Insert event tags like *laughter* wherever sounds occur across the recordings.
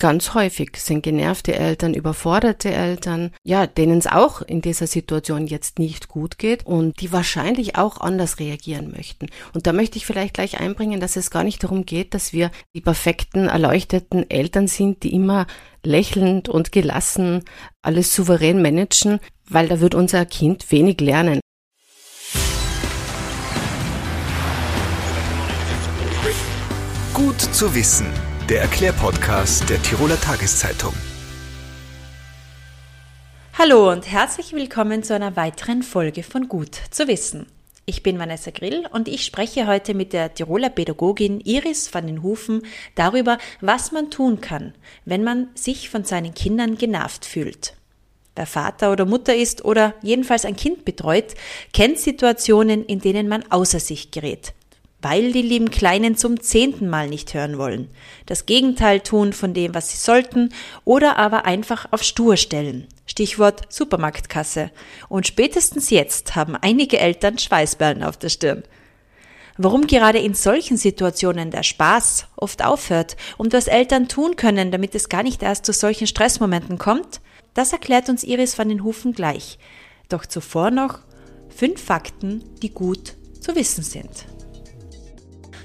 Ganz häufig sind genervte Eltern, überforderte Eltern, ja, denen es auch in dieser Situation jetzt nicht gut geht und die wahrscheinlich auch anders reagieren möchten. Und da möchte ich vielleicht gleich einbringen, dass es gar nicht darum geht, dass wir die perfekten, erleuchteten Eltern sind, die immer lächelnd und gelassen alles souverän managen, weil da wird unser Kind wenig lernen. Gut zu wissen der Erklärpodcast der Tiroler Tageszeitung. Hallo und herzlich willkommen zu einer weiteren Folge von Gut zu wissen. Ich bin Vanessa Grill und ich spreche heute mit der Tiroler Pädagogin Iris van den Hufen darüber, was man tun kann, wenn man sich von seinen Kindern genervt fühlt. Wer Vater oder Mutter ist oder jedenfalls ein Kind betreut, kennt Situationen, in denen man außer sich gerät weil die lieben Kleinen zum zehnten Mal nicht hören wollen, das Gegenteil tun von dem, was sie sollten, oder aber einfach auf Stur stellen. Stichwort Supermarktkasse. Und spätestens jetzt haben einige Eltern Schweißperlen auf der Stirn. Warum gerade in solchen Situationen der Spaß oft aufhört und was Eltern tun können, damit es gar nicht erst zu solchen Stressmomenten kommt, das erklärt uns Iris van den Hufen gleich. Doch zuvor noch fünf Fakten, die gut zu wissen sind.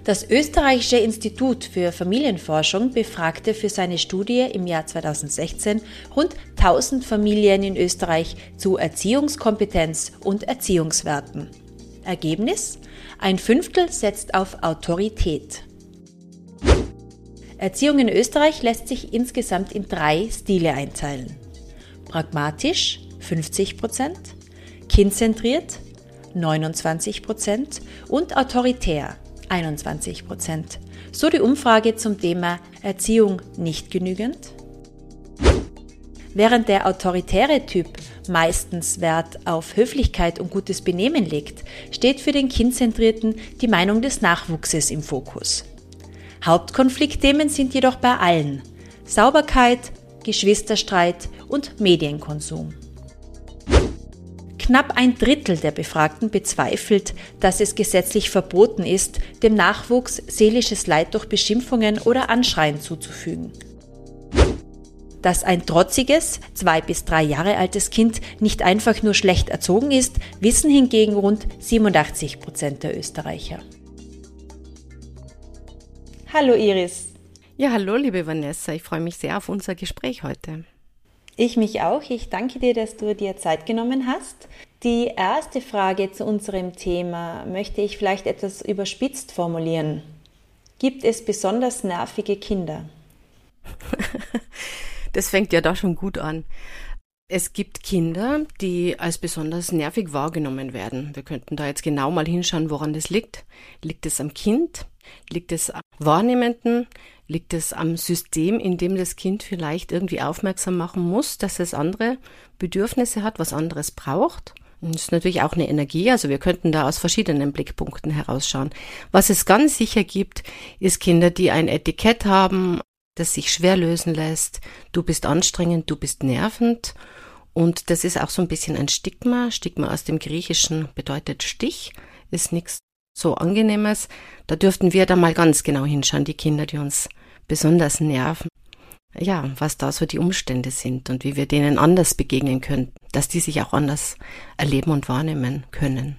Das Österreichische Institut für Familienforschung befragte für seine Studie im Jahr 2016 rund 1000 Familien in Österreich zu Erziehungskompetenz und Erziehungswerten. Ergebnis? Ein Fünftel setzt auf Autorität. Erziehung in Österreich lässt sich insgesamt in drei Stile einteilen. Pragmatisch 50 kindzentriert 29 und autoritär 21 Prozent. So die Umfrage zum Thema Erziehung nicht genügend? Während der autoritäre Typ meistens Wert auf Höflichkeit und gutes Benehmen legt, steht für den Kindzentrierten die Meinung des Nachwuchses im Fokus. Hauptkonfliktthemen sind jedoch bei allen Sauberkeit, Geschwisterstreit und Medienkonsum. Knapp ein Drittel der Befragten bezweifelt, dass es gesetzlich verboten ist, dem Nachwuchs seelisches Leid durch Beschimpfungen oder Anschreien zuzufügen. Dass ein trotziges, zwei bis drei Jahre altes Kind nicht einfach nur schlecht erzogen ist, wissen hingegen rund 87 Prozent der Österreicher. Hallo Iris. Ja, hallo liebe Vanessa, ich freue mich sehr auf unser Gespräch heute. Ich mich auch. Ich danke dir, dass du dir Zeit genommen hast. Die erste Frage zu unserem Thema möchte ich vielleicht etwas überspitzt formulieren. Gibt es besonders nervige Kinder? *laughs* das fängt ja da schon gut an. Es gibt Kinder, die als besonders nervig wahrgenommen werden. Wir könnten da jetzt genau mal hinschauen, woran das liegt. Liegt es am Kind? Liegt es am Wahrnehmenden? Liegt es am System, in dem das Kind vielleicht irgendwie aufmerksam machen muss, dass es andere Bedürfnisse hat, was anderes braucht? Das ist natürlich auch eine Energie, also wir könnten da aus verschiedenen Blickpunkten herausschauen. Was es ganz sicher gibt, ist Kinder, die ein Etikett haben, das sich schwer lösen lässt. Du bist anstrengend, du bist nervend. Und das ist auch so ein bisschen ein Stigma. Stigma aus dem Griechischen bedeutet Stich, ist nichts so Angenehmes. Da dürften wir da mal ganz genau hinschauen, die Kinder, die uns besonders nerven. Ja, was da so die Umstände sind und wie wir denen anders begegnen können, dass die sich auch anders erleben und wahrnehmen können.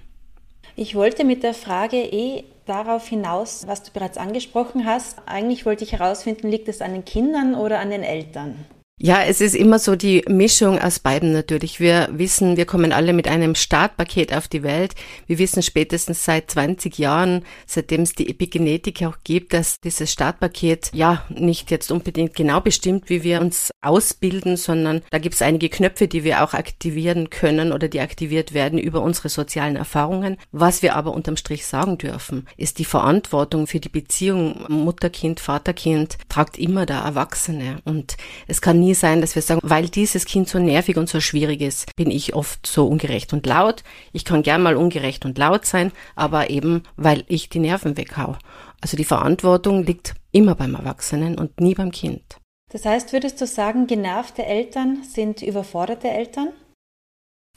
Ich wollte mit der Frage eh darauf hinaus, was du bereits angesprochen hast. Eigentlich wollte ich herausfinden, liegt es an den Kindern oder an den Eltern? Ja, es ist immer so die Mischung aus beiden natürlich. Wir wissen, wir kommen alle mit einem Startpaket auf die Welt. Wir wissen spätestens seit 20 Jahren, seitdem es die Epigenetik auch gibt, dass dieses Startpaket ja nicht jetzt unbedingt genau bestimmt, wie wir uns ausbilden, sondern da gibt es einige Knöpfe, die wir auch aktivieren können oder die aktiviert werden über unsere sozialen Erfahrungen. Was wir aber unterm Strich sagen dürfen, ist die Verantwortung für die Beziehung Mutter-Kind, Vater-Kind tragt immer der Erwachsene und es kann nie sein, dass wir sagen, weil dieses Kind so nervig und so schwierig ist, bin ich oft so ungerecht und laut. Ich kann gern mal ungerecht und laut sein, aber eben, weil ich die Nerven weghau. Also die Verantwortung liegt immer beim Erwachsenen und nie beim Kind. Das heißt, würdest du sagen, genervte Eltern sind überforderte Eltern?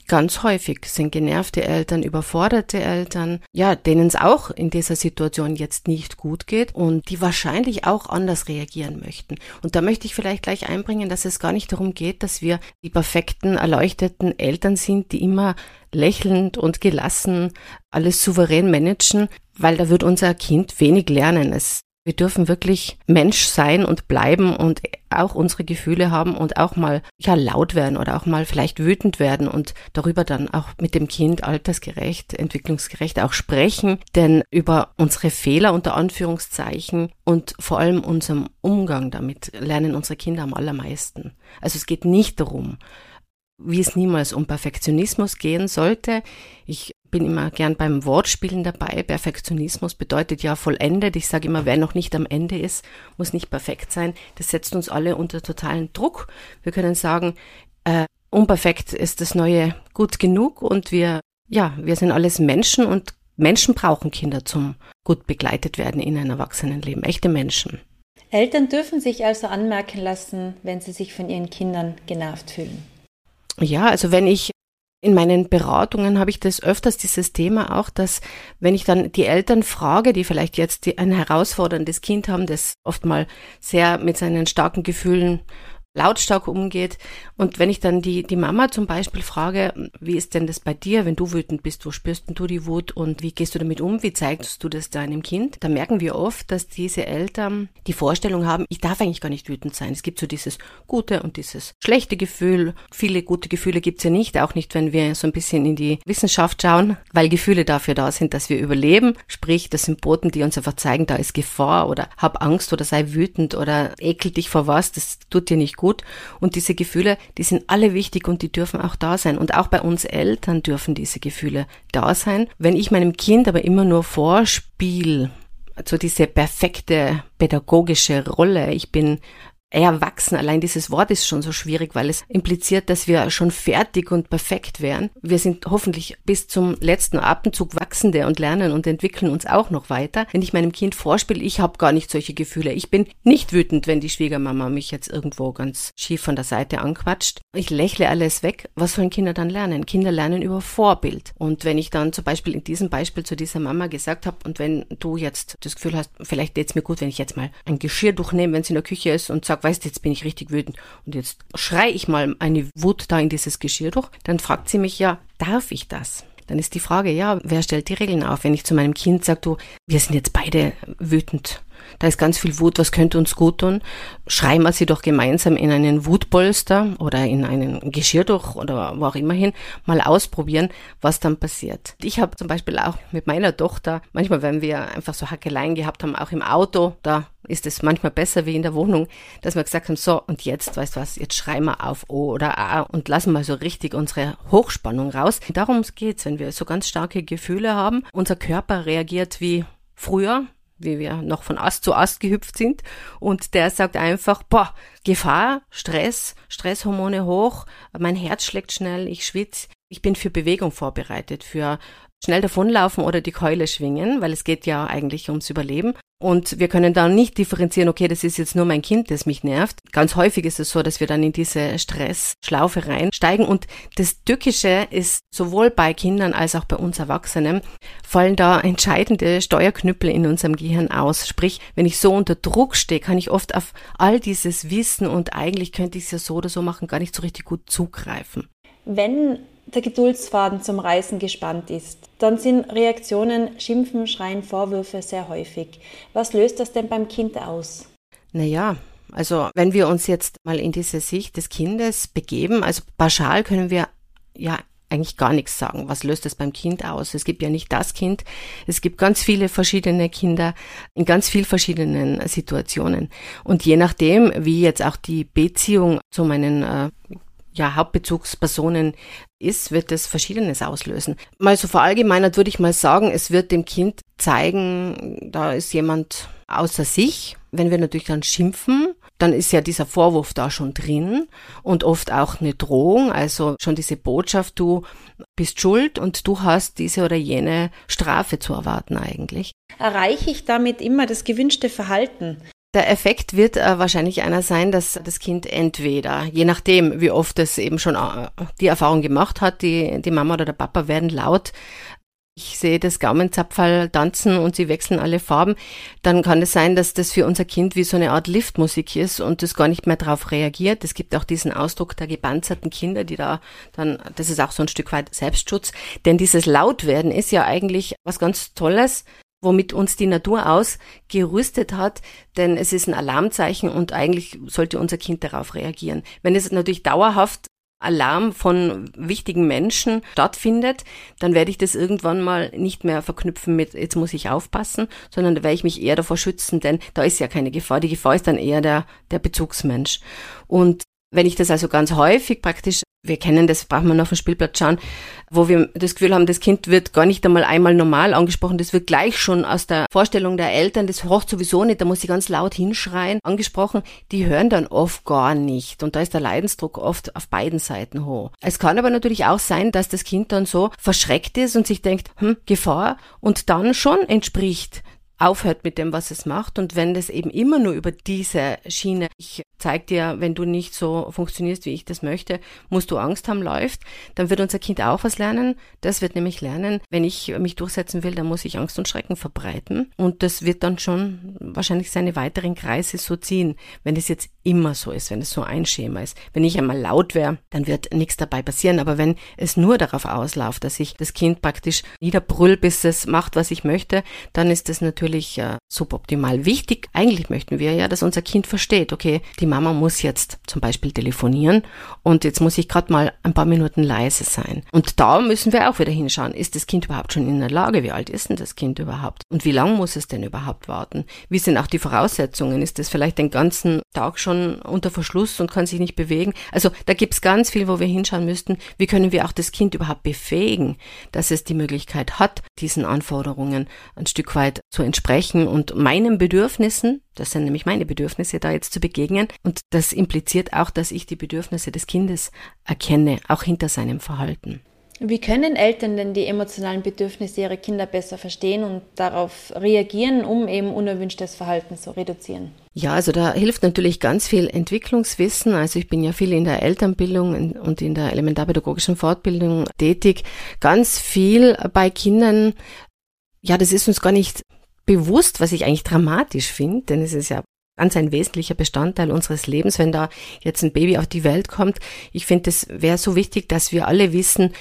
Ganz häufig sind genervte Eltern, überforderte Eltern, ja, denen es auch in dieser Situation jetzt nicht gut geht und die wahrscheinlich auch anders reagieren möchten. Und da möchte ich vielleicht gleich einbringen, dass es gar nicht darum geht, dass wir die perfekten, erleuchteten Eltern sind, die immer lächelnd und gelassen alles souverän managen, weil da wird unser Kind wenig lernen. Es wir dürfen wirklich Mensch sein und bleiben und auch unsere Gefühle haben und auch mal ja laut werden oder auch mal vielleicht wütend werden und darüber dann auch mit dem Kind altersgerecht, entwicklungsgerecht auch sprechen, denn über unsere Fehler unter Anführungszeichen und vor allem unserem Umgang damit lernen unsere Kinder am allermeisten. Also es geht nicht darum, wie es niemals um Perfektionismus gehen sollte. Ich bin immer gern beim Wortspielen dabei. Perfektionismus bedeutet ja vollendet. Ich sage immer, wer noch nicht am Ende ist, muss nicht perfekt sein. Das setzt uns alle unter totalen Druck. Wir können sagen, äh, unperfekt ist das Neue gut genug und wir, ja, wir sind alles Menschen und Menschen brauchen Kinder zum gut begleitet werden in ein Erwachsenenleben. Echte Menschen. Eltern dürfen sich also anmerken lassen, wenn sie sich von ihren Kindern genervt fühlen. Ja, also wenn ich in meinen Beratungen habe ich das öfters dieses Thema auch, dass wenn ich dann die Eltern frage, die vielleicht jetzt ein herausforderndes Kind haben, das oft mal sehr mit seinen starken Gefühlen lautstark umgeht. Und wenn ich dann die, die Mama zum Beispiel frage, wie ist denn das bei dir, wenn du wütend bist, wo spürst du die Wut und wie gehst du damit um, wie zeigst du das deinem Kind, dann merken wir oft, dass diese Eltern die Vorstellung haben, ich darf eigentlich gar nicht wütend sein. Es gibt so dieses gute und dieses schlechte Gefühl. Viele gute Gefühle gibt's ja nicht, auch nicht, wenn wir so ein bisschen in die Wissenschaft schauen, weil Gefühle dafür da sind, dass wir überleben. Sprich, das sind Boten, die uns einfach zeigen, da ist Gefahr oder hab Angst oder sei wütend oder ekel dich vor was, das tut dir nicht gut gut. Und diese Gefühle, die sind alle wichtig und die dürfen auch da sein. Und auch bei uns Eltern dürfen diese Gefühle da sein. Wenn ich meinem Kind aber immer nur vorspiel, so diese perfekte pädagogische Rolle, ich bin erwachsen. Allein dieses Wort ist schon so schwierig, weil es impliziert, dass wir schon fertig und perfekt wären. Wir sind hoffentlich bis zum letzten Atemzug wachsende und lernen und entwickeln uns auch noch weiter. Wenn ich meinem Kind vorspiele, ich habe gar nicht solche Gefühle. Ich bin nicht wütend, wenn die Schwiegermama mich jetzt irgendwo ganz schief von der Seite anquatscht. Ich lächle alles weg. Was sollen Kinder dann lernen? Kinder lernen über Vorbild. Und wenn ich dann zum Beispiel in diesem Beispiel zu dieser Mama gesagt habe, und wenn du jetzt das Gefühl hast, vielleicht geht's mir gut, wenn ich jetzt mal ein Geschirr durchnehme, wenn es in der Küche ist und sag sage, weißt jetzt bin ich richtig wütend und jetzt schrei ich mal eine Wut da in dieses Geschirr durch, dann fragt sie mich ja, darf ich das? Dann ist die Frage, ja, wer stellt die Regeln auf? Wenn ich zu meinem Kind sage, du, wir sind jetzt beide wütend, da ist ganz viel Wut, was könnte uns gut tun? Schreien wir sie doch gemeinsam in einen Wutpolster oder in einen Geschirrtuch oder wo auch immer hin, mal ausprobieren, was dann passiert. Ich habe zum Beispiel auch mit meiner Tochter, manchmal wenn wir einfach so Hackeleien gehabt haben, auch im Auto, da ist es manchmal besser wie in der Wohnung, dass wir gesagt haben, so und jetzt, weißt du was, jetzt schreien wir auf O oder A und lassen mal so richtig unsere Hochspannung raus. Darum geht's, wenn wir so ganz starke Gefühle haben. Unser Körper reagiert wie früher, wie wir noch von Ast zu Ast gehüpft sind. Und der sagt einfach, boah, Gefahr, Stress, Stresshormone hoch, mein Herz schlägt schnell, ich schwitze. Ich bin für Bewegung vorbereitet, für schnell davonlaufen oder die Keule schwingen, weil es geht ja eigentlich ums Überleben. Und wir können dann nicht differenzieren, okay, das ist jetzt nur mein Kind, das mich nervt. Ganz häufig ist es so, dass wir dann in diese Stressschlaufe reinsteigen. Und das Tückische ist sowohl bei Kindern als auch bei uns Erwachsenen, fallen da entscheidende Steuerknüppel in unserem Gehirn aus. Sprich, wenn ich so unter Druck stehe, kann ich oft auf all dieses Wissen und eigentlich könnte ich es ja so oder so machen, gar nicht so richtig gut zugreifen. Wenn der Geduldsfaden zum Reißen gespannt ist, dann sind Reaktionen, Schimpfen, Schreien, Vorwürfe sehr häufig. Was löst das denn beim Kind aus? Naja, also wenn wir uns jetzt mal in diese Sicht des Kindes begeben, also pauschal können wir ja eigentlich gar nichts sagen. Was löst das beim Kind aus? Es gibt ja nicht das Kind. Es gibt ganz viele verschiedene Kinder in ganz vielen verschiedenen Situationen. Und je nachdem, wie jetzt auch die Beziehung zu meinen äh, ja, Hauptbezugspersonen ist, wird es Verschiedenes auslösen. Mal so verallgemeinert würde ich mal sagen, es wird dem Kind zeigen, da ist jemand außer sich. Wenn wir natürlich dann schimpfen, dann ist ja dieser Vorwurf da schon drin und oft auch eine Drohung, also schon diese Botschaft, du bist schuld und du hast diese oder jene Strafe zu erwarten eigentlich. Erreiche ich damit immer das gewünschte Verhalten? Der Effekt wird äh, wahrscheinlich einer sein, dass das Kind entweder, je nachdem, wie oft es eben schon äh, die Erfahrung gemacht hat, die, die Mama oder der Papa werden laut, ich sehe das Gaumenzapferl tanzen und sie wechseln alle Farben, dann kann es sein, dass das für unser Kind wie so eine Art Liftmusik ist und das gar nicht mehr darauf reagiert. Es gibt auch diesen Ausdruck der gepanzerten Kinder, die da dann, das ist auch so ein Stück weit Selbstschutz, denn dieses Lautwerden ist ja eigentlich was ganz Tolles, womit uns die Natur ausgerüstet hat, denn es ist ein Alarmzeichen und eigentlich sollte unser Kind darauf reagieren. Wenn es natürlich dauerhaft Alarm von wichtigen Menschen stattfindet, dann werde ich das irgendwann mal nicht mehr verknüpfen mit, jetzt muss ich aufpassen, sondern da werde ich mich eher davor schützen, denn da ist ja keine Gefahr. Die Gefahr ist dann eher der, der Bezugsmensch. Und wenn ich das also ganz häufig praktisch wir kennen das, braucht man auf dem Spielplatz schauen, wo wir das Gefühl haben, das Kind wird gar nicht einmal einmal normal angesprochen, das wird gleich schon aus der Vorstellung der Eltern, das horcht sowieso nicht, da muss sie ganz laut hinschreien, angesprochen, die hören dann oft gar nicht. Und da ist der Leidensdruck oft auf beiden Seiten hoch. Es kann aber natürlich auch sein, dass das Kind dann so verschreckt ist und sich denkt, hm, Gefahr. Und dann schon entspricht aufhört mit dem, was es macht. Und wenn das eben immer nur über diese Schiene, ich zeig dir, wenn du nicht so funktionierst, wie ich das möchte, musst du Angst haben, läuft, dann wird unser Kind auch was lernen. Das wird nämlich lernen, wenn ich mich durchsetzen will, dann muss ich Angst und Schrecken verbreiten. Und das wird dann schon wahrscheinlich seine weiteren Kreise so ziehen, wenn es jetzt immer so ist, wenn es so ein Schema ist. Wenn ich einmal laut wäre, dann wird nichts dabei passieren. Aber wenn es nur darauf ausläuft, dass ich das Kind praktisch niederbrüll, bis es macht, was ich möchte, dann ist das natürlich äh, suboptimal. Wichtig, eigentlich möchten wir ja, dass unser Kind versteht, okay, die Mama muss jetzt zum Beispiel telefonieren und jetzt muss ich gerade mal ein paar Minuten leise sein. Und da müssen wir auch wieder hinschauen, ist das Kind überhaupt schon in der Lage? Wie alt ist denn das Kind überhaupt? Und wie lange muss es denn überhaupt warten? Wie sind auch die Voraussetzungen? Ist es vielleicht den ganzen Tag schon schon unter Verschluss und kann sich nicht bewegen. Also da gibt's ganz viel, wo wir hinschauen müssten. Wie können wir auch das Kind überhaupt befähigen, dass es die Möglichkeit hat, diesen Anforderungen ein Stück weit zu entsprechen und meinen Bedürfnissen, das sind nämlich meine Bedürfnisse, da jetzt zu begegnen. Und das impliziert auch, dass ich die Bedürfnisse des Kindes erkenne, auch hinter seinem Verhalten. Wie können Eltern denn die emotionalen Bedürfnisse ihrer Kinder besser verstehen und darauf reagieren, um eben unerwünschtes Verhalten zu reduzieren? Ja, also da hilft natürlich ganz viel Entwicklungswissen. Also ich bin ja viel in der Elternbildung und in der elementarpädagogischen Fortbildung tätig. Ganz viel bei Kindern, ja, das ist uns gar nicht bewusst, was ich eigentlich dramatisch finde, denn es ist ja ganz ein wesentlicher Bestandteil unseres Lebens, wenn da jetzt ein Baby auf die Welt kommt. Ich finde, es wäre so wichtig, dass wir alle wissen,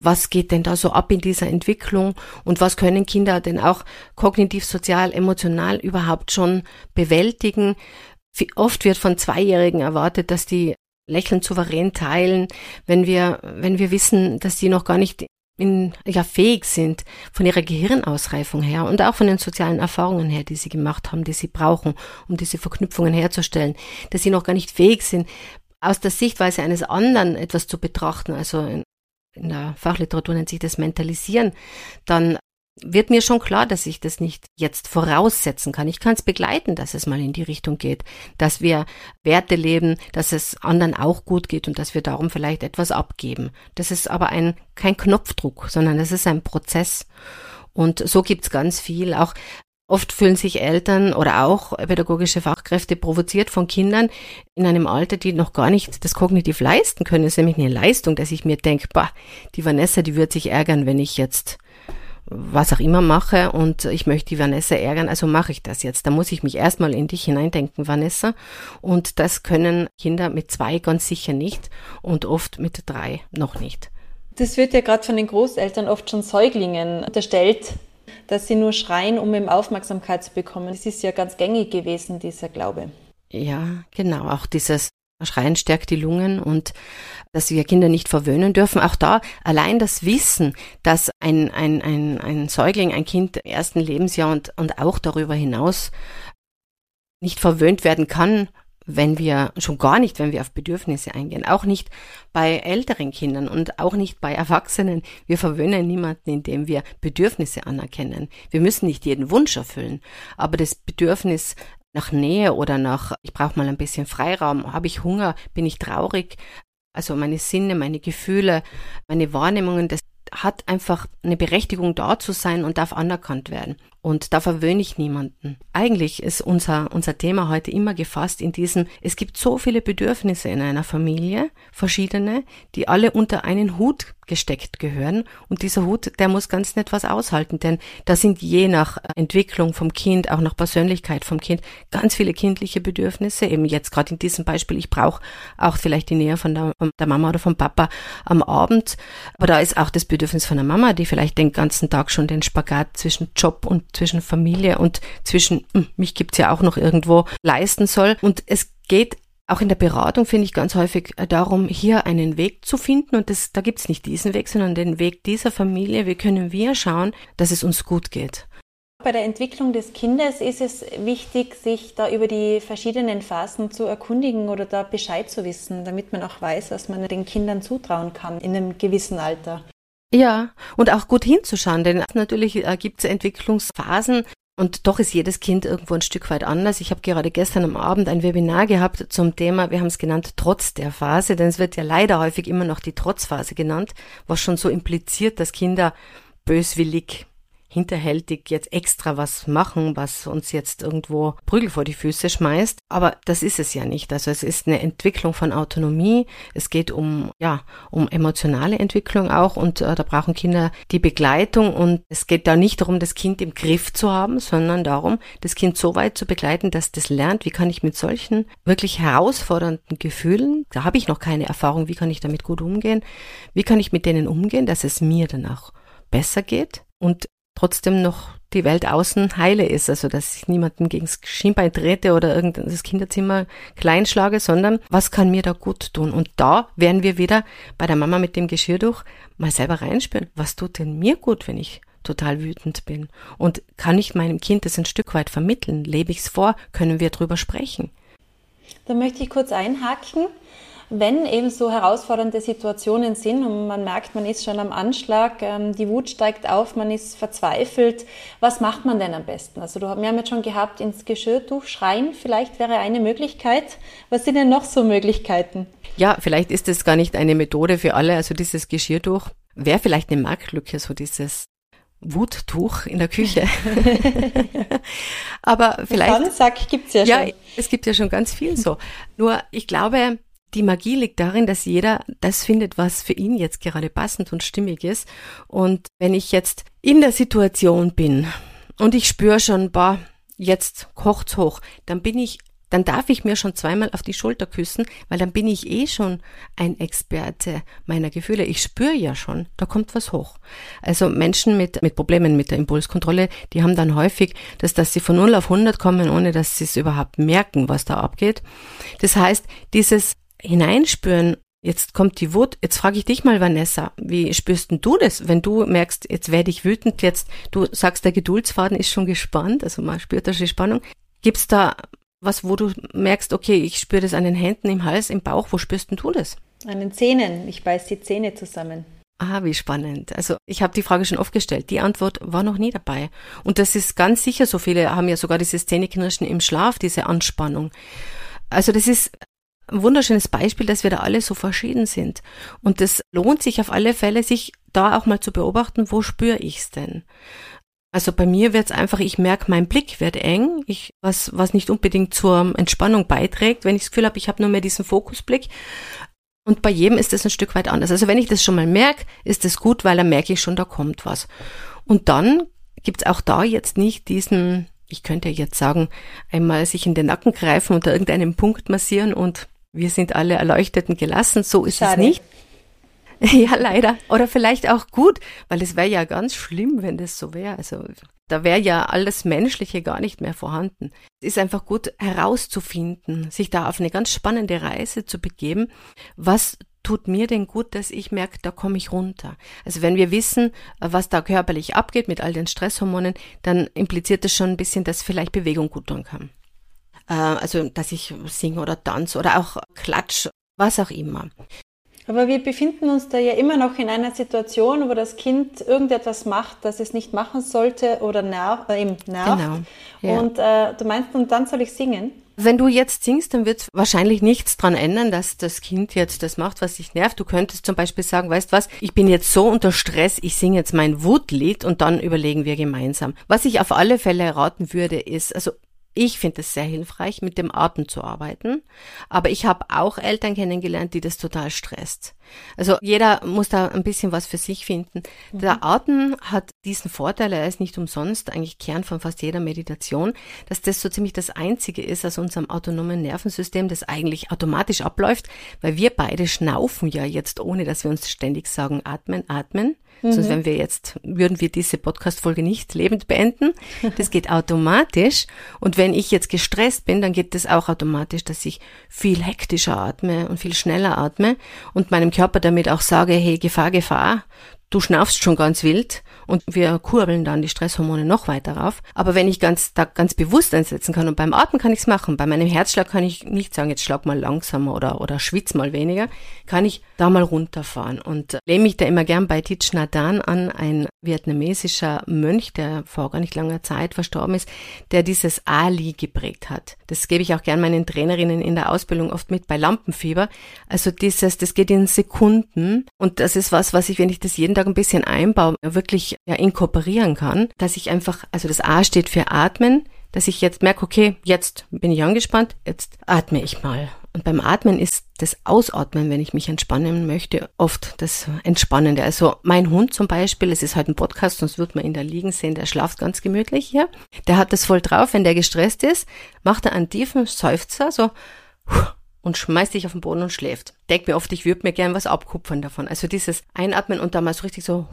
was geht denn da so ab in dieser Entwicklung und was können Kinder denn auch kognitiv, sozial, emotional überhaupt schon bewältigen. Oft wird von Zweijährigen erwartet, dass die lächelnd souverän teilen, wenn wir, wenn wir wissen, dass die noch gar nicht in, ja, fähig sind von ihrer Gehirnausreifung her und auch von den sozialen Erfahrungen her, die sie gemacht haben, die sie brauchen, um diese Verknüpfungen herzustellen, dass sie noch gar nicht fähig sind, aus der Sichtweise eines anderen etwas zu betrachten, also in der Fachliteratur nennt sich das Mentalisieren, dann wird mir schon klar, dass ich das nicht jetzt voraussetzen kann. Ich kann es begleiten, dass es mal in die Richtung geht, dass wir Werte leben, dass es anderen auch gut geht und dass wir darum vielleicht etwas abgeben. Das ist aber ein, kein Knopfdruck, sondern das ist ein Prozess. Und so gibt's ganz viel. Auch Oft fühlen sich Eltern oder auch pädagogische Fachkräfte provoziert von Kindern in einem Alter, die noch gar nicht das kognitiv leisten können. Das ist nämlich eine Leistung, dass ich mir denke, bah, die Vanessa, die wird sich ärgern, wenn ich jetzt was auch immer mache und ich möchte die Vanessa ärgern, also mache ich das jetzt. Da muss ich mich erstmal in dich hineindenken, Vanessa. Und das können Kinder mit zwei ganz sicher nicht und oft mit drei noch nicht. Das wird ja gerade von den Großeltern oft schon Säuglingen unterstellt, dass sie nur schreien, um eben Aufmerksamkeit zu bekommen. Das ist ja ganz gängig gewesen, dieser Glaube. Ja, genau. Auch dieses Schreien stärkt die Lungen und dass wir Kinder nicht verwöhnen dürfen. Auch da allein das Wissen, dass ein, ein, ein, ein Säugling, ein Kind im ersten Lebensjahr und, und auch darüber hinaus nicht verwöhnt werden kann, wenn wir schon gar nicht, wenn wir auf Bedürfnisse eingehen, auch nicht bei älteren Kindern und auch nicht bei Erwachsenen. Wir verwöhnen niemanden, indem wir Bedürfnisse anerkennen. Wir müssen nicht jeden Wunsch erfüllen, aber das Bedürfnis nach Nähe oder nach, ich brauche mal ein bisschen Freiraum, habe ich Hunger, bin ich traurig, also meine Sinne, meine Gefühle, meine Wahrnehmungen, das hat einfach eine Berechtigung da zu sein und darf anerkannt werden. Und da verwöhne ich niemanden. Eigentlich ist unser, unser Thema heute immer gefasst in diesem, es gibt so viele Bedürfnisse in einer Familie, verschiedene, die alle unter einen Hut gesteckt gehören. Und dieser Hut, der muss ganz nett was aushalten, denn da sind je nach Entwicklung vom Kind, auch nach Persönlichkeit vom Kind, ganz viele kindliche Bedürfnisse. Eben jetzt gerade in diesem Beispiel, ich brauche auch vielleicht die Nähe von der, von der Mama oder vom Papa am Abend. Aber da ist auch das Bedürfnis von der Mama, die vielleicht den ganzen Tag schon den Spagat zwischen Job und zwischen Familie und zwischen, hm, mich gibt's ja auch noch irgendwo, leisten soll. Und es geht auch in der Beratung finde ich ganz häufig darum, hier einen Weg zu finden. Und das, da gibt's nicht diesen Weg, sondern den Weg dieser Familie. Wie können wir schauen, dass es uns gut geht? Bei der Entwicklung des Kindes ist es wichtig, sich da über die verschiedenen Phasen zu erkundigen oder da Bescheid zu wissen, damit man auch weiß, was man den Kindern zutrauen kann in einem gewissen Alter. Ja, und auch gut hinzuschauen, denn natürlich äh, gibt es Entwicklungsphasen, und doch ist jedes Kind irgendwo ein Stück weit anders. Ich habe gerade gestern am Abend ein Webinar gehabt zum Thema, wir haben es genannt, Trotz der Phase, denn es wird ja leider häufig immer noch die Trotzphase genannt, was schon so impliziert, dass Kinder böswillig hinterhältig jetzt extra was machen, was uns jetzt irgendwo Prügel vor die Füße schmeißt. Aber das ist es ja nicht. Also es ist eine Entwicklung von Autonomie. Es geht um, ja, um emotionale Entwicklung auch und äh, da brauchen Kinder die Begleitung und es geht da nicht darum, das Kind im Griff zu haben, sondern darum, das Kind so weit zu begleiten, dass das lernt, wie kann ich mit solchen wirklich herausfordernden Gefühlen, da habe ich noch keine Erfahrung, wie kann ich damit gut umgehen, wie kann ich mit denen umgehen, dass es mir danach besser geht und trotzdem noch die Welt außen heile ist. Also, dass ich niemanden gegen das Schienbein trete oder irgendein das Kinderzimmer klein schlage, sondern was kann mir da gut tun? Und da werden wir wieder bei der Mama mit dem Geschirr durch mal selber reinspüren. Was tut denn mir gut, wenn ich total wütend bin? Und kann ich meinem Kind das ein Stück weit vermitteln? Lebe ich es vor? Können wir drüber sprechen? Da möchte ich kurz einhaken wenn eben so herausfordernde Situationen sind und man merkt, man ist schon am Anschlag, ähm, die Wut steigt auf, man ist verzweifelt, was macht man denn am besten? Also du, wir haben jetzt schon gehabt, ins Geschirrtuch schreien, vielleicht wäre eine Möglichkeit. Was sind denn noch so Möglichkeiten? Ja, vielleicht ist es gar nicht eine Methode für alle. Also dieses Geschirrtuch wäre vielleicht eine Marktlücke, so dieses Wuttuch in der Küche. *laughs* Aber vielleicht. Pfannsack gibt's ja schon. Ja, es gibt ja schon ganz viel so. Nur ich glaube, die Magie liegt darin, dass jeder das findet, was für ihn jetzt gerade passend und stimmig ist. Und wenn ich jetzt in der Situation bin und ich spüre schon, boah, jetzt kocht's hoch, dann bin ich dann darf ich mir schon zweimal auf die Schulter küssen, weil dann bin ich eh schon ein Experte meiner Gefühle. Ich spüre ja schon, da kommt was hoch. Also Menschen mit, mit Problemen mit der Impulskontrolle, die haben dann häufig, dass, dass sie von 0 auf 100 kommen, ohne dass sie es überhaupt merken, was da abgeht. Das heißt, dieses hineinspüren, jetzt kommt die Wut, jetzt frage ich dich mal, Vanessa, wie spürst denn du das, wenn du merkst, jetzt werde ich wütend, jetzt, du sagst, der Geduldsfaden ist schon gespannt, also man spürt da schon die Spannung. Gibt's da was, wo du merkst, okay, ich spüre das an den Händen, im Hals, im Bauch, wo spürst denn du das? An den Zähnen, ich beiß die Zähne zusammen. Ah, wie spannend. Also ich habe die Frage schon oft gestellt. Die Antwort war noch nie dabei. Und das ist ganz sicher, so viele haben ja sogar dieses Zähneknirschen im Schlaf, diese Anspannung. Also das ist ein wunderschönes Beispiel, dass wir da alle so verschieden sind. Und es lohnt sich auf alle Fälle, sich da auch mal zu beobachten, wo spüre ich's denn? Also bei mir wird's einfach, ich merke, mein Blick wird eng, ich, was, was nicht unbedingt zur Entspannung beiträgt, wenn ich das Gefühl habe, ich habe nur mehr diesen Fokusblick. Und bei jedem ist es ein Stück weit anders. Also wenn ich das schon mal merke, ist es gut, weil dann merke ich schon, da kommt was. Und dann gibt's auch da jetzt nicht diesen, ich könnte jetzt sagen, einmal sich in den Nacken greifen, unter irgendeinem Punkt massieren und wir sind alle erleuchtet und gelassen. So ist Schade. es nicht. *laughs* Ja, leider. Oder vielleicht auch gut, weil es wäre ja ganz schlimm, wenn das so wäre. Also da wäre ja alles Menschliche gar nicht mehr vorhanden. Es ist einfach gut herauszufinden, sich da auf eine ganz spannende Reise zu begeben. Was tut mir denn gut, dass ich merke, da komme ich runter? Also wenn wir wissen, was da körperlich abgeht mit all den Stresshormonen, dann impliziert das schon ein bisschen, dass vielleicht Bewegung gut tun kann. Äh, also dass ich singe oder tanze oder auch klatsch, was auch immer. Aber wir befinden uns da ja immer noch in einer Situation, wo das Kind irgendetwas macht, das es nicht machen sollte oder nerv, äh, eben nervt. Genau. Ja. Und äh, du meinst, und dann soll ich singen? Wenn du jetzt singst, dann wird wahrscheinlich nichts dran ändern, dass das Kind jetzt das macht, was dich nervt. Du könntest zum Beispiel sagen, weißt was, ich bin jetzt so unter Stress, ich singe jetzt mein Wutlied und dann überlegen wir gemeinsam. Was ich auf alle Fälle raten würde, ist, also ich finde es sehr hilfreich, mit dem Atem zu arbeiten. Aber ich habe auch Eltern kennengelernt, die das total stresst. Also jeder muss da ein bisschen was für sich finden. Mhm. Der Atem hat diesen Vorteil, er ist nicht umsonst eigentlich Kern von fast jeder Meditation, dass das so ziemlich das Einzige ist aus unserem autonomen Nervensystem, das eigentlich automatisch abläuft, weil wir beide schnaufen ja jetzt, ohne dass wir uns ständig sagen, atmen, atmen. Mhm. Sonst wenn wir jetzt, würden wir diese Podcast-Folge nicht lebend beenden. Das geht automatisch. Und wenn ich jetzt gestresst bin, dann geht das auch automatisch, dass ich viel hektischer atme und viel schneller atme und meinem Körper damit auch sage, hey, Gefahr, Gefahr, du schnaufst schon ganz wild und wir kurbeln dann die Stresshormone noch weiter rauf. Aber wenn ich ganz, da ganz bewusst einsetzen kann und beim Atmen kann ich es machen, bei meinem Herzschlag kann ich nicht sagen, jetzt schlag mal langsamer oder, oder schwitz mal weniger, kann ich da mal runterfahren und lehne mich da immer gern bei Thich Nhat Hanh an, ein vietnamesischer Mönch, der vor gar nicht langer Zeit verstorben ist, der dieses Ali geprägt hat. Das gebe ich auch gern meinen Trainerinnen in der Ausbildung oft mit bei Lampenfieber. Also dieses, das geht in Sekunden und das ist was, was ich, wenn ich das jeden Tag ein bisschen einbaue, wirklich ja, inkorporieren kann, dass ich einfach, also das A steht für Atmen, dass ich jetzt merke, okay, jetzt bin ich angespannt, jetzt atme ich mal. Und beim Atmen ist das Ausatmen, wenn ich mich entspannen möchte, oft das Entspannende. Also mein Hund zum Beispiel, es ist halt ein Podcast, sonst wird man ihn da liegen sehen, der schlaft ganz gemütlich hier. Der hat das voll drauf, wenn der gestresst ist, macht er einen tiefen Seufzer, so und schmeißt sich auf den Boden und schläft. Denk mir oft, ich würde mir gern was abkupfern davon. Also dieses Einatmen und dann mal so richtig so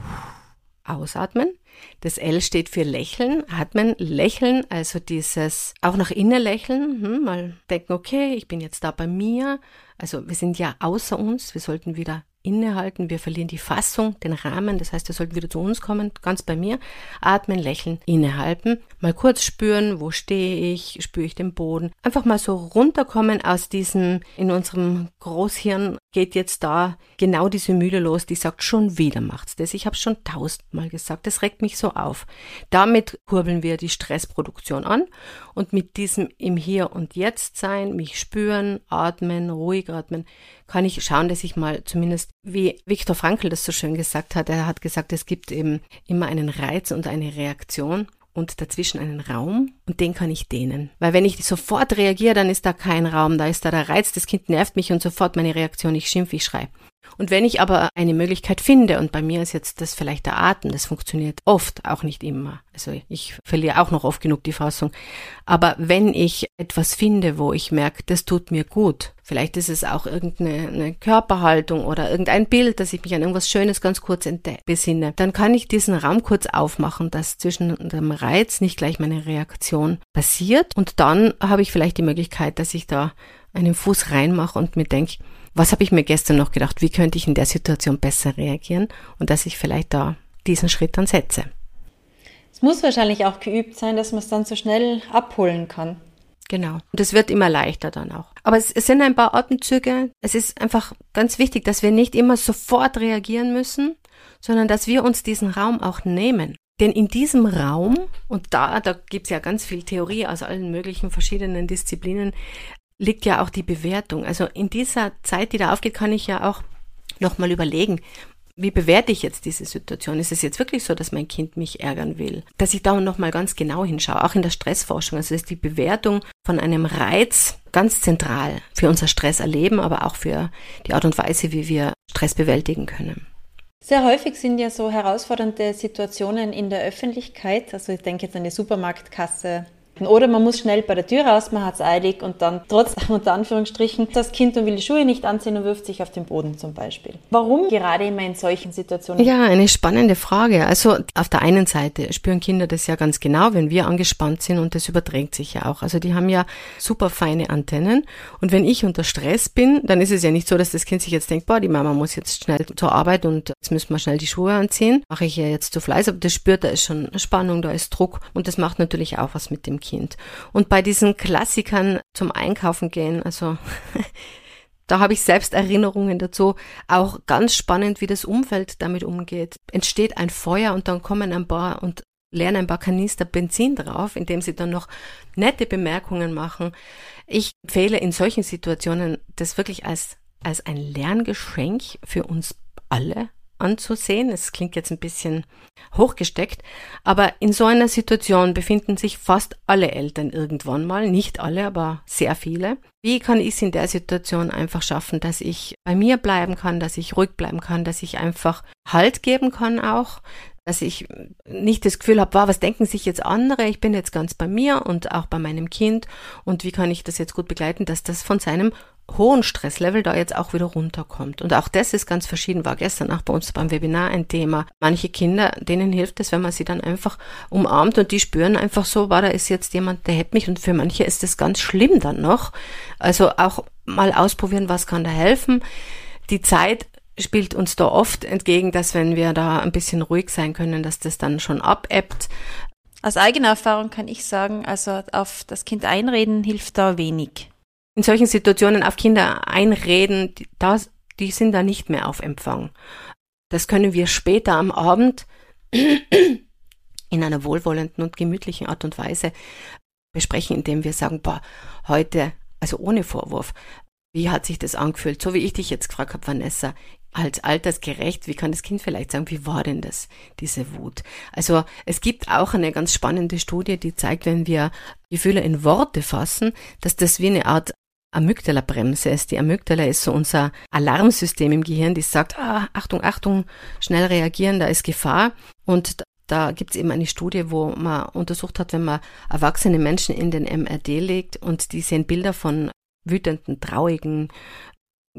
ausatmen. Das L steht für Lächeln, atmen, lächeln, also dieses auch nach innen lächeln, hm, mal denken, okay, ich bin jetzt da bei mir. Also wir sind ja außer uns, wir sollten wieder innehalten, wir verlieren die Fassung, den Rahmen, das heißt, wir sollten wieder zu uns kommen, ganz bei mir, atmen, lächeln, innehalten, mal kurz spüren, wo stehe ich, spüre ich den Boden, einfach mal so runterkommen aus diesem, in unserem Großhirn geht jetzt da genau diese Mühle los, die sagt, schon wieder macht's das, ich habe schon tausendmal gesagt, das regt mich so auf. Damit kurbeln wir die Stressproduktion an und mit diesem im Hier und Jetzt sein, mich spüren, atmen, ruhig atmen, kann ich schauen, dass ich mal zumindest, wie Viktor Frankl das so schön gesagt hat, er hat gesagt, es gibt eben immer einen Reiz und eine Reaktion und dazwischen einen Raum und den kann ich dehnen. Weil wenn ich sofort reagiere, dann ist da kein Raum, da ist da der Reiz, das Kind nervt mich und sofort meine Reaktion, ich schimpfe, ich schreie. Und wenn ich aber eine Möglichkeit finde, und bei mir ist jetzt das vielleicht der Atem, das funktioniert oft, auch nicht immer. Also ich verliere auch noch oft genug die Fassung. Aber wenn ich etwas finde, wo ich merke, das tut mir gut, vielleicht ist es auch irgendeine Körperhaltung oder irgendein Bild, dass ich mich an irgendwas Schönes ganz kurz besinne, dann kann ich diesen Raum kurz aufmachen, dass zwischen dem Reiz nicht gleich meine Reaktion passiert. Und dann habe ich vielleicht die Möglichkeit, dass ich da einen Fuß reinmache und mir denke, was habe ich mir gestern noch gedacht, wie könnte ich in der Situation besser reagieren und dass ich vielleicht da diesen Schritt dann setze. Es muss wahrscheinlich auch geübt sein, dass man es dann so schnell abholen kann. Genau. Und es wird immer leichter dann auch. Aber es, es sind ein paar Atemzüge. Es ist einfach ganz wichtig, dass wir nicht immer sofort reagieren müssen, sondern dass wir uns diesen Raum auch nehmen. Denn in diesem Raum, und da, da gibt's ja ganz viel Theorie aus allen möglichen verschiedenen Disziplinen, liegt ja auch die Bewertung. Also in dieser Zeit, die da aufgeht, kann ich ja auch nochmal überlegen, wie bewerte ich jetzt diese Situation? Ist es jetzt wirklich so, dass mein Kind mich ärgern will? Dass ich da nochmal ganz genau hinschaue, auch in der Stressforschung. Also ist die Bewertung von einem Reiz ganz zentral für unser Stresserleben, aber auch für die Art und Weise, wie wir Stress bewältigen können. Sehr häufig sind ja so herausfordernde Situationen in der Öffentlichkeit. Also ich denke jetzt an die Supermarktkasse oder man muss schnell bei der Tür raus, man hat es eilig und dann trotz *laughs* unter Anführungsstrichen das Kind und will die Schuhe nicht anziehen und wirft sich auf den Boden zum Beispiel. Warum gerade immer in solchen Situationen? Ja, eine spannende Frage. Also auf der einen Seite spüren Kinder das ja ganz genau, wenn wir angespannt sind und das überträgt sich ja auch. Also die haben ja super feine Antennen und wenn ich unter Stress bin, dann ist es ja nicht so, dass das Kind sich jetzt denkt, boah, die Mama muss jetzt schnell zur Arbeit und jetzt müssen wir schnell die Schuhe anziehen. Mache ich ja jetzt zu Fleiß, aber das spürt, da ist schon Spannung, da ist Druck und das macht natürlich auch was mit dem Kind. Und bei diesen Klassikern zum Einkaufen gehen, also *laughs* da habe ich selbst Erinnerungen dazu. Auch ganz spannend, wie das Umfeld damit umgeht. Entsteht ein Feuer und dann kommen ein paar und leeren ein paar Kanister Benzin drauf, indem sie dann noch nette Bemerkungen machen. Ich empfehle in solchen Situationen das wirklich als, als ein Lerngeschenk für uns alle anzusehen. Es klingt jetzt ein bisschen hochgesteckt, aber in so einer Situation befinden sich fast alle Eltern irgendwann mal, nicht alle, aber sehr viele. Wie kann ich es in der Situation einfach schaffen, dass ich bei mir bleiben kann, dass ich ruhig bleiben kann, dass ich einfach Halt geben kann auch, dass ich nicht das Gefühl habe, wow, was denken sich jetzt andere? Ich bin jetzt ganz bei mir und auch bei meinem Kind und wie kann ich das jetzt gut begleiten, dass das von seinem hohen Stresslevel da jetzt auch wieder runterkommt. Und auch das ist ganz verschieden, war gestern auch bei uns beim Webinar ein Thema. Manche Kinder, denen hilft es, wenn man sie dann einfach umarmt und die spüren einfach so, war da ist jetzt jemand, der hält mich und für manche ist das ganz schlimm dann noch. Also auch mal ausprobieren, was kann da helfen. Die Zeit spielt uns da oft entgegen, dass wenn wir da ein bisschen ruhig sein können, dass das dann schon abebbt. Aus eigener Erfahrung kann ich sagen, also auf das Kind einreden hilft da wenig in solchen Situationen auf Kinder einreden, die, das, die sind da nicht mehr auf Empfang. Das können wir später am Abend in einer wohlwollenden und gemütlichen Art und Weise besprechen, indem wir sagen, boah, heute, also ohne Vorwurf, wie hat sich das angefühlt? So wie ich dich jetzt gefragt habe, Vanessa, als altersgerecht, wie kann das Kind vielleicht sagen, wie war denn das, diese Wut? Also es gibt auch eine ganz spannende Studie, die zeigt, wenn wir Gefühle in Worte fassen, dass das wie eine Art Amygdala-Bremse ist. Die Amygdala ist so unser Alarmsystem im Gehirn, die sagt, ah, Achtung, Achtung, schnell reagieren, da ist Gefahr. Und da gibt es eben eine Studie, wo man untersucht hat, wenn man erwachsene Menschen in den MRD legt und die sehen Bilder von wütenden, traurigen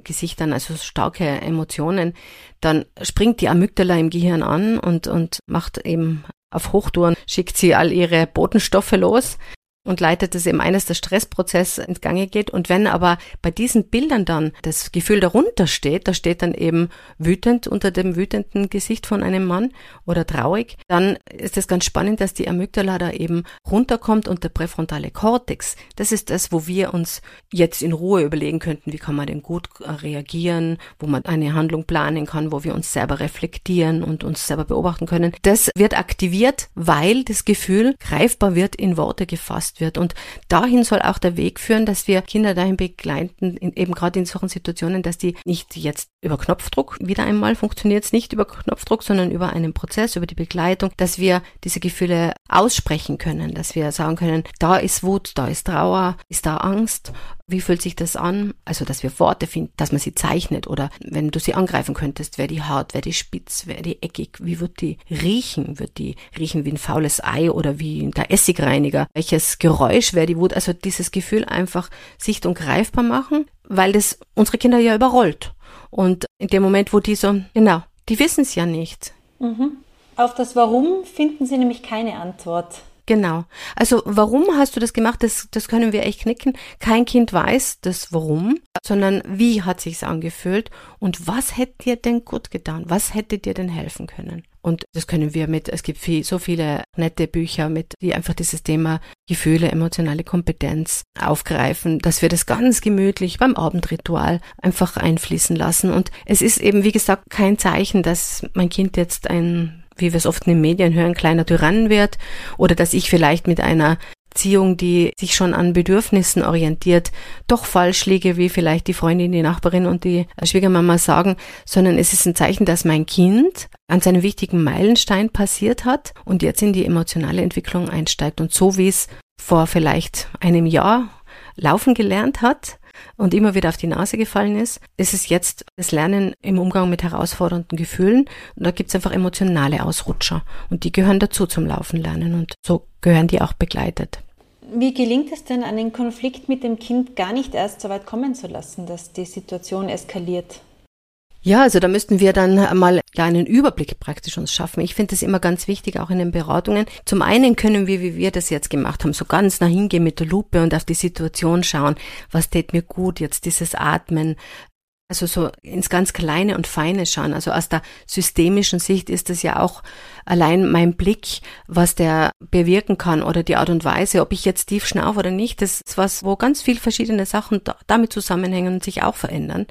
Gesichtern, also starke Emotionen, dann springt die Amygdala im Gehirn an und, und macht eben auf Hochtouren, schickt sie all ihre Botenstoffe los und leitet es eben eines der Stressprozesse ins Gange geht. Und wenn aber bei diesen Bildern dann das Gefühl darunter steht, da steht dann eben wütend unter dem wütenden Gesicht von einem Mann oder traurig, dann ist es ganz spannend, dass die Amygdala da eben runterkommt und der präfrontale Kortex, das ist das, wo wir uns jetzt in Ruhe überlegen könnten, wie kann man denn gut reagieren, wo man eine Handlung planen kann, wo wir uns selber reflektieren und uns selber beobachten können. Das wird aktiviert, weil das Gefühl greifbar wird, in Worte gefasst genutzt wird. Und dahin soll auch der Weg führen, dass wir Kinder dahin begleiten, in, eben gerade in solchen Situationen, dass die nicht jetzt über Knopfdruck, wieder einmal funktioniert es nicht über Knopfdruck, sondern über einen Prozess, über die Begleitung, dass wir diese Gefühle aussprechen können, dass wir sagen können, da ist Wut, da ist Trauer, ist da Angst wie fühlt sich das an? Also, dass wir Worte finden, dass man sie zeichnet oder wenn du sie angreifen könntest, wäre die hart, wäre die spitz, wäre die eckig, wie wird die riechen? Wird die riechen wie ein faules Ei oder wie der Essigreiniger? Welches Geräusch wäre die Wut? Also dieses Gefühl einfach sicht- und greifbar machen, weil das unsere Kinder ja überrollt. Und in dem Moment, wo die so, genau, die wissen es ja nicht. Mhm. Auf das Warum finden sie nämlich keine Antwort. Genau. Also warum hast du das gemacht? Das, das können wir echt knicken. Kein Kind weiß das Warum, sondern wie hat sich's angefühlt und was hätte dir denn gut getan? Was hätte dir denn helfen können? Und das können wir mit, es gibt viel, so viele nette Bücher mit, die einfach dieses Thema Gefühle, emotionale Kompetenz aufgreifen, dass wir das ganz gemütlich beim Abendritual einfach einfließen lassen. Und es ist eben, wie gesagt, kein Zeichen, dass mein Kind jetzt ein wie wir es oft in den Medien hören, kleiner Tyrann wird oder dass ich vielleicht mit einer Erziehung, die sich schon an Bedürfnissen orientiert, doch falsch liege, wie vielleicht die Freundin, die Nachbarin und die Schwiegermama sagen, sondern es ist ein Zeichen, dass mein Kind an seinem wichtigen Meilenstein passiert hat und jetzt in die emotionale Entwicklung einsteigt. Und so wie es vor vielleicht einem Jahr laufen gelernt hat, und immer wieder auf die Nase gefallen ist, ist es jetzt das Lernen im Umgang mit herausfordernden Gefühlen. Und da gibt es einfach emotionale Ausrutscher. Und die gehören dazu zum Laufen lernen. Und so gehören die auch begleitet. Wie gelingt es denn, einen Konflikt mit dem Kind gar nicht erst so weit kommen zu lassen, dass die Situation eskaliert? Ja, also da müssten wir dann mal einen Überblick praktisch uns schaffen. Ich finde das immer ganz wichtig, auch in den Beratungen. Zum einen können wir, wie wir das jetzt gemacht haben, so ganz nach hingehen mit der Lupe und auf die Situation schauen. Was tät mir gut? Jetzt dieses Atmen. Also so ins ganz Kleine und Feine schauen. Also aus der systemischen Sicht ist das ja auch allein mein Blick, was der bewirken kann oder die Art und Weise, ob ich jetzt tief schnaufe oder nicht. Das ist was, wo ganz viel verschiedene Sachen damit zusammenhängen und sich auch verändern.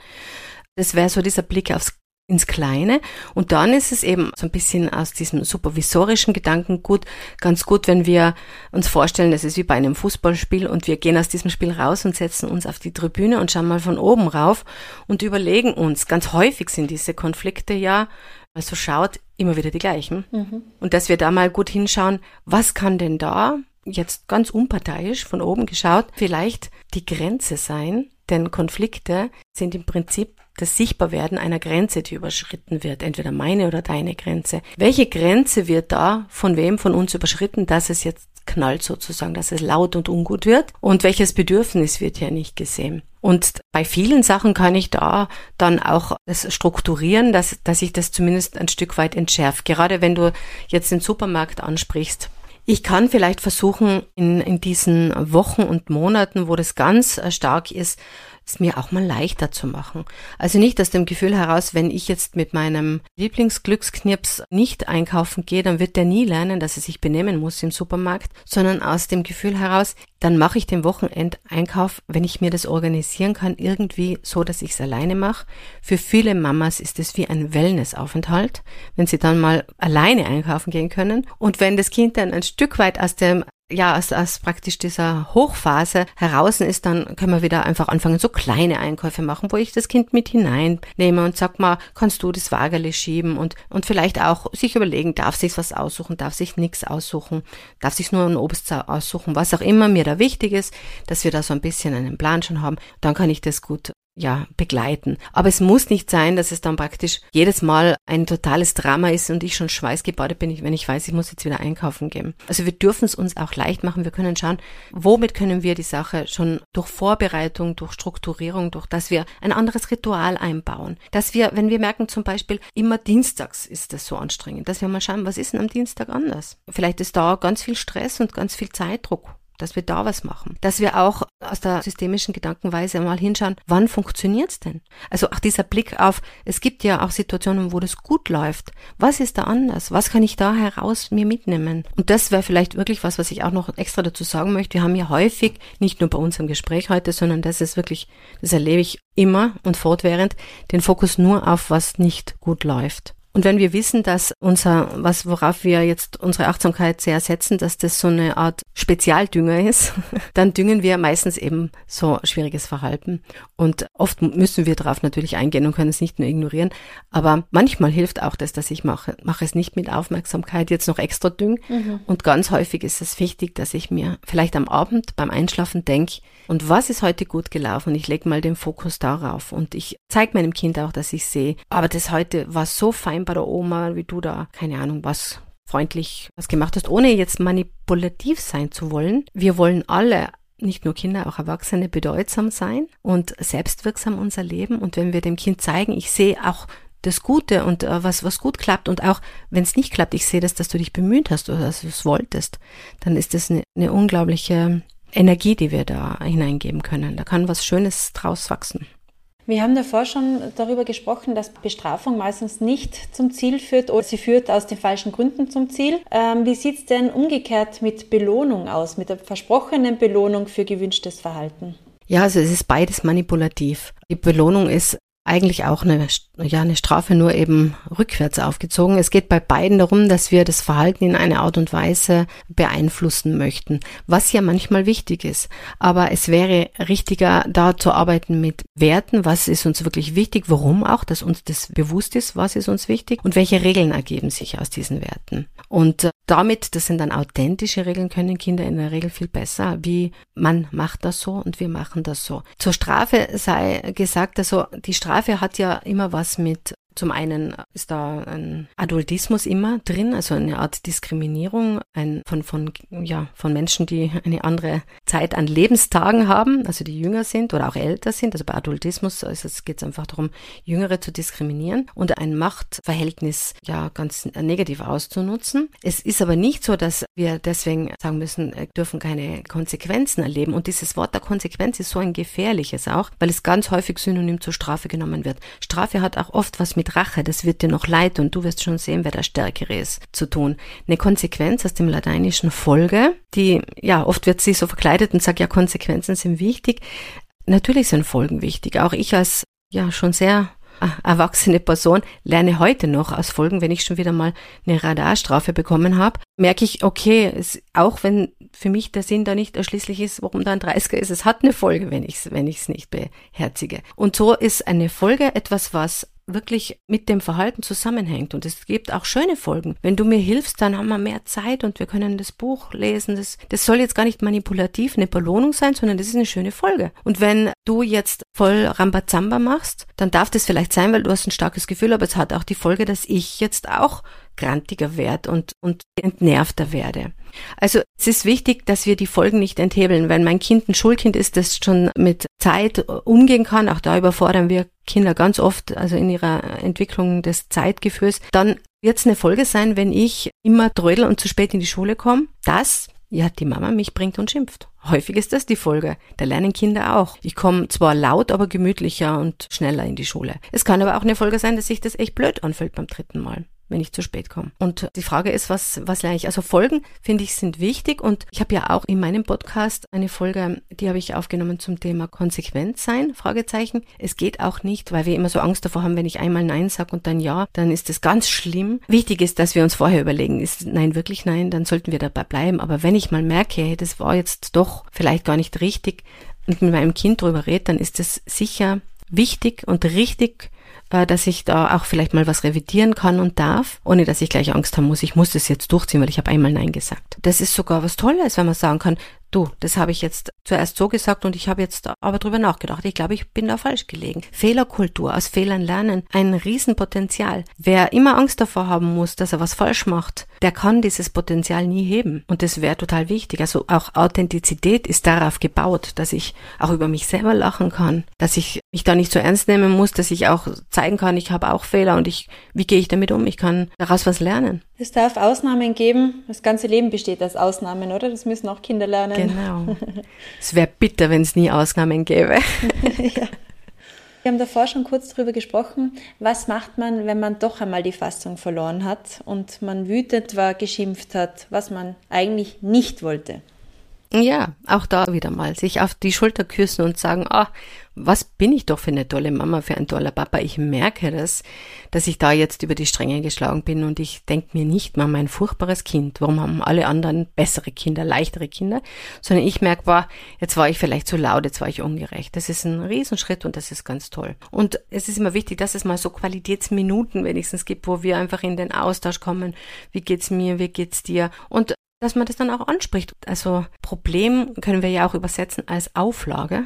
Das wäre so dieser Blick aufs ins Kleine. Und dann ist es eben so ein bisschen aus diesem supervisorischen Gedanken gut, ganz gut, wenn wir uns vorstellen, das ist wie bei einem Fußballspiel und wir gehen aus diesem Spiel raus und setzen uns auf die Tribüne und schauen mal von oben rauf und überlegen uns, ganz häufig sind diese Konflikte ja, also schaut, immer wieder die gleichen. Mhm. Und dass wir da mal gut hinschauen, was kann denn da jetzt ganz unparteiisch von oben geschaut, vielleicht die Grenze sein, denn Konflikte sind im Prinzip das Sichtbarwerden einer Grenze, die überschritten wird, entweder meine oder deine Grenze. Welche Grenze wird da von wem von uns überschritten, dass es jetzt knallt sozusagen, dass es laut und ungut wird? Und welches Bedürfnis wird hier nicht gesehen? Und bei vielen Sachen kann ich da dann auch das strukturieren, dass, dass ich das zumindest ein Stück weit entschärft. Gerade wenn du jetzt den Supermarkt ansprichst. Ich kann vielleicht versuchen, in, in diesen Wochen und Monaten, wo das ganz stark ist, es mir auch mal leichter zu machen. Also nicht aus dem Gefühl heraus, wenn ich jetzt mit meinem Lieblingsglücksknips nicht einkaufen gehe, dann wird der nie lernen, dass er sich benehmen muss im Supermarkt, sondern aus dem Gefühl heraus, dann mache ich den Wochenendeinkauf, wenn ich mir das organisieren kann, irgendwie so, dass ich es alleine mache. Für viele Mamas ist es wie ein Wellnessaufenthalt, wenn sie dann mal alleine einkaufen gehen können. Und wenn das Kind dann ein Stück weit aus dem ja, als, als praktisch dieser Hochphase heraus ist, dann können wir wieder einfach anfangen, so kleine Einkäufe machen, wo ich das Kind mit hineinnehme und sag mal, kannst du das Wagerle schieben? Und, und vielleicht auch sich überlegen, darf sich was aussuchen, darf sich nichts aussuchen, darf sich nur ein Obst aussuchen, was auch immer mir da wichtig ist, dass wir da so ein bisschen einen Plan schon haben, dann kann ich das gut ja, begleiten. Aber es muss nicht sein, dass es dann praktisch jedes Mal ein totales Drama ist und ich schon schweißgebadet bin, wenn ich weiß, ich muss jetzt wieder einkaufen gehen. Also wir dürfen es uns auch leicht machen. Wir können schauen, womit können wir die Sache schon durch Vorbereitung, durch Strukturierung, durch dass wir ein anderes Ritual einbauen. Dass wir, wenn wir merken zum Beispiel, immer dienstags ist das so anstrengend, dass wir mal schauen, was ist denn am Dienstag anders? Vielleicht ist da ganz viel Stress und ganz viel Zeitdruck dass wir da was machen, dass wir auch aus der systemischen Gedankenweise mal hinschauen, wann funktioniert's denn? Also auch dieser Blick auf, es gibt ja auch Situationen, wo das gut läuft. Was ist da anders? Was kann ich da heraus mir mitnehmen? Und das wäre vielleicht wirklich was, was ich auch noch extra dazu sagen möchte. Wir haben ja häufig, nicht nur bei unserem Gespräch heute, sondern das ist wirklich, das erlebe ich immer und fortwährend, den Fokus nur auf was nicht gut läuft. Und wenn wir wissen, dass unser, was, worauf wir jetzt unsere Achtsamkeit sehr setzen, dass das so eine Art Spezialdünger ist, *laughs* dann düngen wir meistens eben so schwieriges Verhalten. Und oft müssen wir darauf natürlich eingehen und können es nicht nur ignorieren. Aber manchmal hilft auch das, dass ich mache, mache es nicht mit Aufmerksamkeit jetzt noch extra düngen. Mhm. Und ganz häufig ist es wichtig, dass ich mir vielleicht am Abend beim Einschlafen denke, und was ist heute gut gelaufen? Ich lege mal den Fokus darauf und ich zeige meinem Kind auch, dass ich sehe, aber das heute war so fein bei der Oma, wie du da, keine Ahnung, was freundlich was gemacht hast, ohne jetzt manipulativ sein zu wollen. Wir wollen alle nicht nur Kinder, auch Erwachsene bedeutsam sein und selbstwirksam unser Leben. Und wenn wir dem Kind zeigen, ich sehe auch das Gute und äh, was, was gut klappt und auch wenn es nicht klappt, ich sehe das, dass du dich bemüht hast oder dass du es wolltest, dann ist das eine, eine unglaubliche Energie, die wir da hineingeben können. Da kann was Schönes draus wachsen. Wir haben davor schon darüber gesprochen, dass Bestrafung meistens nicht zum Ziel führt oder sie führt aus den falschen Gründen zum Ziel. Ähm, wie sieht es denn umgekehrt mit Belohnung aus, mit der versprochenen Belohnung für gewünschtes Verhalten? Ja, also es ist beides manipulativ. Die Belohnung ist eigentlich auch eine, ja, eine Strafe nur eben rückwärts aufgezogen. Es geht bei beiden darum, dass wir das Verhalten in eine Art und Weise beeinflussen möchten, was ja manchmal wichtig ist. Aber es wäre richtiger, da zu arbeiten mit Werten. Was ist uns wirklich wichtig? Warum auch, dass uns das bewusst ist, was ist uns wichtig und welche Regeln ergeben sich aus diesen Werten. Und äh, damit, das sind dann authentische Regeln, können Kinder in der Regel viel besser, wie man macht das so und wir machen das so. Zur Strafe sei gesagt, also die Strafe hat ja immer was mit zum einen ist da ein Adultismus immer drin, also eine Art Diskriminierung ein, von, von, ja, von Menschen, die eine andere Zeit an Lebenstagen haben, also die jünger sind oder auch älter sind. Also bei Adultismus geht es einfach darum, Jüngere zu diskriminieren und ein Machtverhältnis ja ganz negativ auszunutzen. Es ist aber nicht so, dass wir deswegen sagen müssen, äh, dürfen keine Konsequenzen erleben. Und dieses Wort der Konsequenz ist so ein gefährliches auch, weil es ganz häufig synonym zur Strafe genommen wird. Strafe hat auch oft was mit mit Rache, das wird dir noch leid und du wirst schon sehen, wer der Stärkere ist, zu tun. Eine Konsequenz aus dem lateinischen Folge, die, ja, oft wird sie so verkleidet und sagt, ja, Konsequenzen sind wichtig. Natürlich sind Folgen wichtig. Auch ich als, ja, schon sehr erwachsene Person lerne heute noch aus Folgen, wenn ich schon wieder mal eine Radarstrafe bekommen habe, merke ich, okay, es, auch wenn für mich der Sinn da nicht erschließlich ist, warum da ein 30er ist, es hat eine Folge, wenn ich es wenn nicht beherzige. Und so ist eine Folge etwas, was wirklich mit dem Verhalten zusammenhängt. Und es gibt auch schöne Folgen. Wenn du mir hilfst, dann haben wir mehr Zeit und wir können das Buch lesen. Das, das soll jetzt gar nicht manipulativ eine Belohnung sein, sondern das ist eine schöne Folge. Und wenn du jetzt voll Rambazamba machst, dann darf das vielleicht sein, weil du hast ein starkes Gefühl, aber es hat auch die Folge, dass ich jetzt auch grantiger werde und, und entnervter werde. Also es ist wichtig, dass wir die Folgen nicht enthebeln. Wenn mein Kind ein Schulkind ist, das schon mit Zeit umgehen kann, auch da überfordern wir Kinder ganz oft, also in ihrer Entwicklung des Zeitgefühls, dann wird es eine Folge sein, wenn ich immer trödel und zu spät in die Schule komme, dass ja, die Mama mich bringt und schimpft. Häufig ist das die Folge. Da lernen Kinder auch. Ich komme zwar laut, aber gemütlicher und schneller in die Schule. Es kann aber auch eine Folge sein, dass sich das echt blöd anfühlt beim dritten Mal wenn ich zu spät komme. Und die Frage ist, was, was lerne ich? Also Folgen, finde ich, sind wichtig. Und ich habe ja auch in meinem Podcast eine Folge, die habe ich aufgenommen zum Thema konsequent sein, Fragezeichen. Es geht auch nicht, weil wir immer so Angst davor haben, wenn ich einmal Nein sage und dann Ja, dann ist das ganz schlimm. Wichtig ist, dass wir uns vorher überlegen, ist Nein wirklich Nein, dann sollten wir dabei bleiben. Aber wenn ich mal merke, hey, das war jetzt doch vielleicht gar nicht richtig und mit meinem Kind drüber rede, dann ist das sicher wichtig und richtig dass ich da auch vielleicht mal was revidieren kann und darf, ohne dass ich gleich Angst haben muss, ich muss das jetzt durchziehen, weil ich habe einmal Nein gesagt. Das ist sogar was Tolles, wenn man sagen kann, du, das habe ich jetzt zuerst so gesagt und ich habe jetzt aber drüber nachgedacht. Ich glaube, ich bin da falsch gelegen. Fehlerkultur, aus Fehlern lernen, ein Riesenpotenzial. Wer immer Angst davor haben muss, dass er was falsch macht, der kann dieses Potenzial nie heben. Und das wäre total wichtig. Also auch Authentizität ist darauf gebaut, dass ich auch über mich selber lachen kann, dass ich mich da nicht so ernst nehmen muss, dass ich auch zeigen kann, ich habe auch Fehler und ich, wie gehe ich damit um? Ich kann daraus was lernen. Es darf Ausnahmen geben. Das ganze Leben besteht aus Ausnahmen, oder? Das müssen auch Kinder lernen. Genau. *laughs* es wäre bitter, wenn es nie Ausnahmen gäbe. *laughs* ja. Wir haben davor schon kurz darüber gesprochen, was macht man, wenn man doch einmal die Fassung verloren hat und man wütend war, geschimpft hat, was man eigentlich nicht wollte. Ja, auch da wieder mal sich auf die Schulter küssen und sagen, ah, was bin ich doch für eine tolle Mama, für ein toller Papa. Ich merke das, dass ich da jetzt über die Stränge geschlagen bin und ich denke mir nicht mal mein furchtbares Kind. Warum haben alle anderen bessere Kinder, leichtere Kinder? Sondern ich merke, war, jetzt war ich vielleicht zu laut, jetzt war ich ungerecht. Das ist ein Riesenschritt und das ist ganz toll. Und es ist immer wichtig, dass es mal so Qualitätsminuten wenigstens gibt, wo wir einfach in den Austausch kommen. Wie geht's mir? Wie geht's dir? Und dass man das dann auch anspricht. Also Problem können wir ja auch übersetzen als Auflage.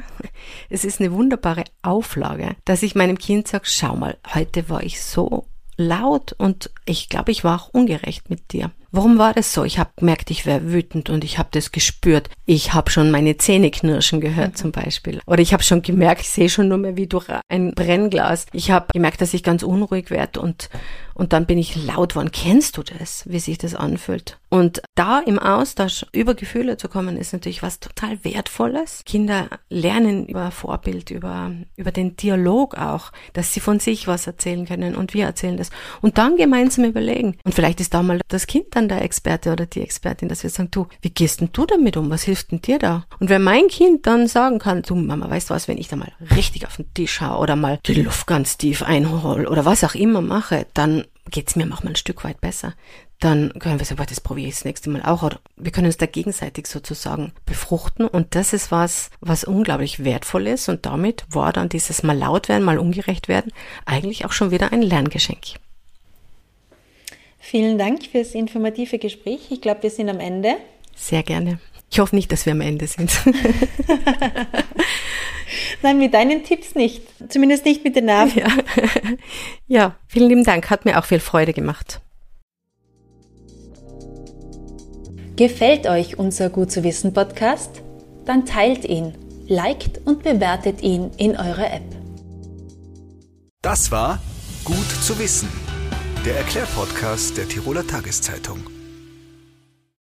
Es ist eine wunderbare Auflage, dass ich meinem Kind sage, schau mal, heute war ich so laut und ich glaube, ich war auch ungerecht mit dir. Warum war das so? Ich habe gemerkt, ich wäre wütend und ich habe das gespürt. Ich habe schon meine Zähne knirschen gehört zum Beispiel. Oder ich habe schon gemerkt, ich sehe schon nur mehr wie durch ein Brennglas. Ich habe gemerkt, dass ich ganz unruhig werde und und dann bin ich laut worden. Kennst du das, wie sich das anfühlt? Und da im Austausch über Gefühle zu kommen, ist natürlich was total Wertvolles. Kinder lernen über Vorbild, über, über den Dialog auch, dass sie von sich was erzählen können und wir erzählen das. Und dann gemeinsam überlegen. Und vielleicht ist da mal das Kind dann der Experte oder die Expertin, dass wir sagen, du, wie gehst denn du damit um? Was hilft denn dir da? Und wenn mein Kind dann sagen kann, du Mama, weißt du was, wenn ich da mal richtig auf den Tisch hau oder mal die Luft ganz tief einhol oder was auch immer mache, dann geht's mir manchmal ein Stück weit besser. Dann können wir sagen, das probiere ich das nächste Mal auch. Oder wir können uns da gegenseitig sozusagen befruchten. Und das ist was, was unglaublich wertvoll ist. Und damit war dann dieses mal laut werden, mal ungerecht werden, eigentlich auch schon wieder ein Lerngeschenk. Vielen Dank fürs informative Gespräch. Ich glaube, wir sind am Ende. Sehr gerne. Ich hoffe nicht, dass wir am Ende sind. *laughs* Nein, mit deinen Tipps nicht. Zumindest nicht mit den Nerven. Ja. ja, vielen lieben Dank. Hat mir auch viel Freude gemacht. Gefällt euch unser Gut zu wissen Podcast? Dann teilt ihn, liked und bewertet ihn in eurer App. Das war Gut zu wissen, der Erklärpodcast der Tiroler Tageszeitung.